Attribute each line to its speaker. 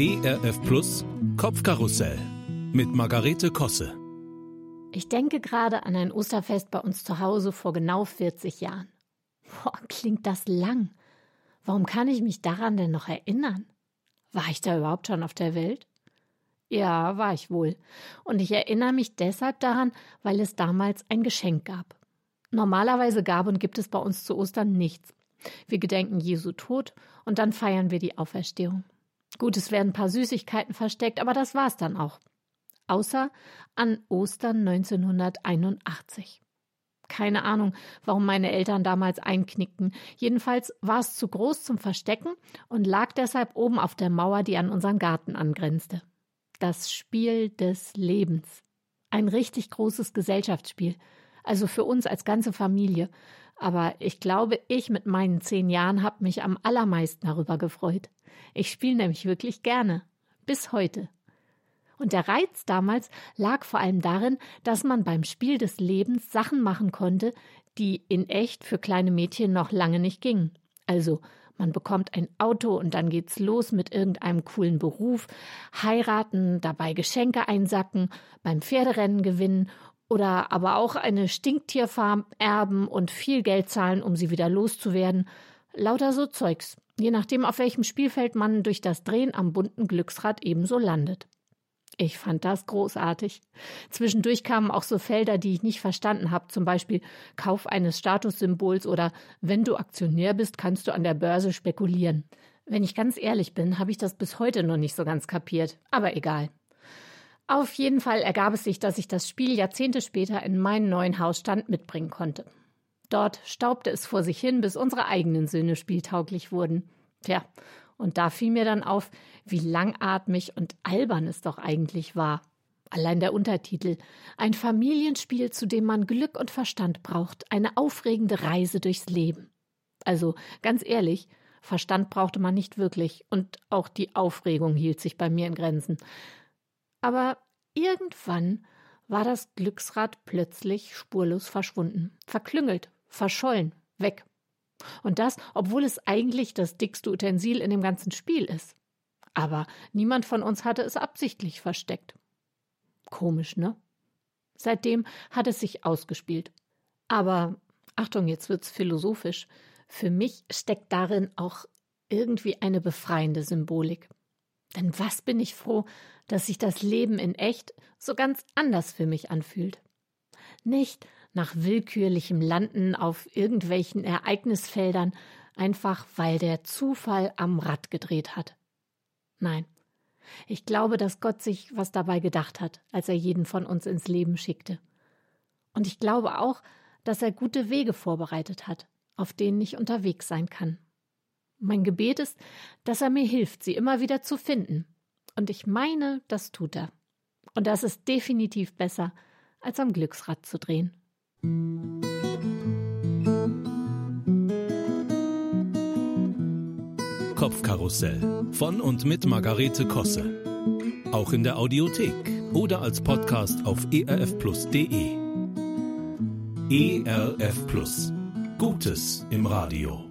Speaker 1: ERF Plus Kopfkarussell mit Margarete Kosse.
Speaker 2: Ich denke gerade an ein Osterfest bei uns zu Hause vor genau 40 Jahren. Boah, klingt das lang. Warum kann ich mich daran denn noch erinnern? War ich da überhaupt schon auf der Welt? Ja, war ich wohl. Und ich erinnere mich deshalb daran, weil es damals ein Geschenk gab. Normalerweise gab und gibt es bei uns zu Ostern nichts. Wir gedenken Jesu Tod und dann feiern wir die Auferstehung. Gut, es werden ein paar Süßigkeiten versteckt, aber das war's dann auch. Außer an Ostern 1981. Keine Ahnung, warum meine Eltern damals einknickten. Jedenfalls war es zu groß zum Verstecken und lag deshalb oben auf der Mauer, die an unseren Garten angrenzte. Das Spiel des Lebens. Ein richtig großes Gesellschaftsspiel. Also für uns als ganze Familie. Aber ich glaube, ich mit meinen zehn Jahren habe mich am allermeisten darüber gefreut. Ich spiele nämlich wirklich gerne. Bis heute. Und der Reiz damals lag vor allem darin, dass man beim Spiel des Lebens Sachen machen konnte, die in echt für kleine Mädchen noch lange nicht gingen. Also, man bekommt ein Auto und dann geht's los mit irgendeinem coolen Beruf, heiraten, dabei Geschenke einsacken, beim Pferderennen gewinnen oder aber auch eine Stinktierfarm erben und viel Geld zahlen, um sie wieder loszuwerden. Lauter so Zeugs, je nachdem, auf welchem Spielfeld man durch das Drehen am bunten Glücksrad ebenso landet. Ich fand das großartig. Zwischendurch kamen auch so Felder, die ich nicht verstanden habe, zum Beispiel Kauf eines Statussymbols oder wenn du Aktionär bist, kannst du an der Börse spekulieren. Wenn ich ganz ehrlich bin, habe ich das bis heute noch nicht so ganz kapiert. Aber egal. Auf jeden Fall ergab es sich, dass ich das Spiel Jahrzehnte später in meinen neuen Hausstand mitbringen konnte. Dort staubte es vor sich hin, bis unsere eigenen Söhne spieltauglich wurden. Tja, und da fiel mir dann auf, wie langatmig und albern es doch eigentlich war. Allein der Untertitel Ein Familienspiel, zu dem man Glück und Verstand braucht, eine aufregende Reise durchs Leben. Also, ganz ehrlich, Verstand brauchte man nicht wirklich, und auch die Aufregung hielt sich bei mir in Grenzen. Aber irgendwann war das Glücksrad plötzlich spurlos verschwunden, verklüngelt, verschollen, weg. Und das, obwohl es eigentlich das dickste Utensil in dem ganzen Spiel ist. Aber niemand von uns hatte es absichtlich versteckt. Komisch, ne? Seitdem hat es sich ausgespielt. Aber Achtung, jetzt wird's philosophisch. Für mich steckt darin auch irgendwie eine befreiende Symbolik. Denn was bin ich froh, dass sich das Leben in echt so ganz anders für mich anfühlt. Nicht nach willkürlichem Landen auf irgendwelchen Ereignisfeldern, einfach weil der Zufall am Rad gedreht hat. Nein, ich glaube, dass Gott sich was dabei gedacht hat, als er jeden von uns ins Leben schickte. Und ich glaube auch, dass er gute Wege vorbereitet hat, auf denen ich unterwegs sein kann. Mein Gebet ist, dass er mir hilft, sie immer wieder zu finden. Und ich meine, das tut er. Und das ist definitiv besser, als am Glücksrad zu drehen.
Speaker 1: Kopfkarussell von und mit Margarete Kosse. Auch in der Audiothek oder als Podcast auf erfplus.de. ERF Plus. Gutes im Radio.